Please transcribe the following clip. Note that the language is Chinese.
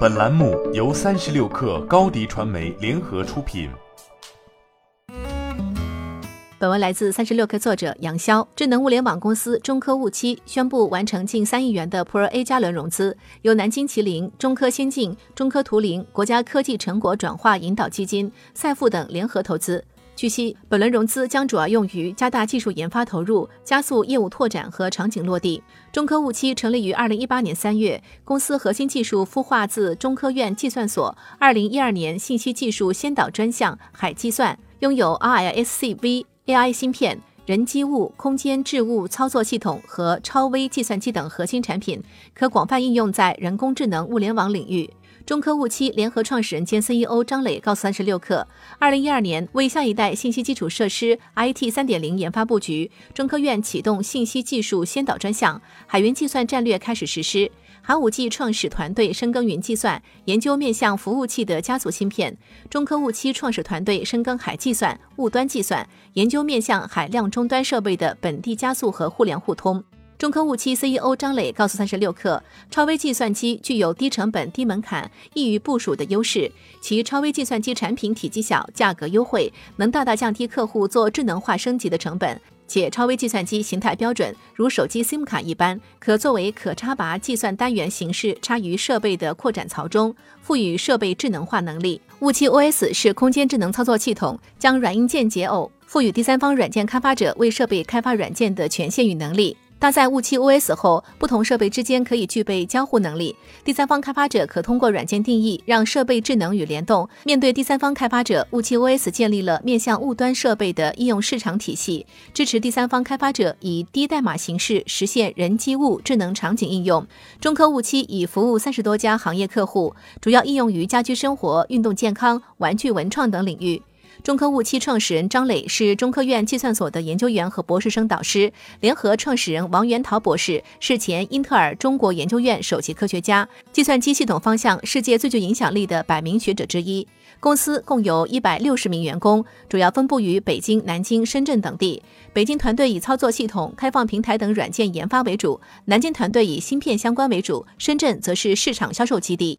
本栏目由三十六氪高低传媒联合出品。本文来自三十六氪作者杨潇。智能物联网公司中科物七宣布完成近三亿元的 Pro A 加轮融资，由南京麒麟、中科先进、中科图灵、国家科技成果转化引导基金、赛富等联合投资。据悉，本轮融资将主要用于加大技术研发投入，加速业务拓展和场景落地。中科雾七成立于二零一八年三月，公司核心技术孵化自中科院计算所二零一二年信息技术先导专项海计算，拥有 RISC-V。AI 芯片、人机物空间置物操作系统和超微计算机等核心产品，可广泛应用在人工智能物联网领域。中科雾七联合创始人兼 CEO 张磊告诉三十六氪，二零一二年为下一代信息基础设施 IT 三点零研发布局，中科院启动信息技术先导专项，海云计算战略开始实施。寒武纪创始团队深耕云计算，研究面向服务器的加速芯片；中科雾七创始团队深耕海计算、雾端计算，研究面向海量终端设备的本地加速和互联互通。中科雾七 CEO 张磊告诉三十六氪，超微计算机具有低成本、低门槛、易于部署的优势。其超微计算机产品体积小，价格优惠，能大大降低客户做智能化升级的成本。且超微计算机形态标准，如手机 SIM 卡一般，可作为可插拔计算单元形式插于设备的扩展槽中，赋予设备智能化能力。雾七 OS 是空间智能操作系统，将软硬件解耦，赋予第三方软件开发者为设备开发软件的权限与能力。搭载雾七 OS 后，不同设备之间可以具备交互能力。第三方开发者可通过软件定义让设备智能与联动。面对第三方开发者，雾七 OS 建立了面向雾端设备的应用市场体系，支持第三方开发者以低代码形式实现人机物智能场景应用。中科雾七已服务三十多家行业客户，主要应用于家居生活、运动健康、玩具文创等领域。中科雾七创始人张磊是中科院计算所的研究员和博士生导师，联合创始人王元涛博士是前英特尔中国研究院首席科学家，计算机系统方向世界最具影响力的百名学者之一。公司共有一百六十名员工，主要分布于北京、南京、深圳等地。北京团队以操作系统、开放平台等软件研发为主，南京团队以芯片相关为主，深圳则是市场销售基地。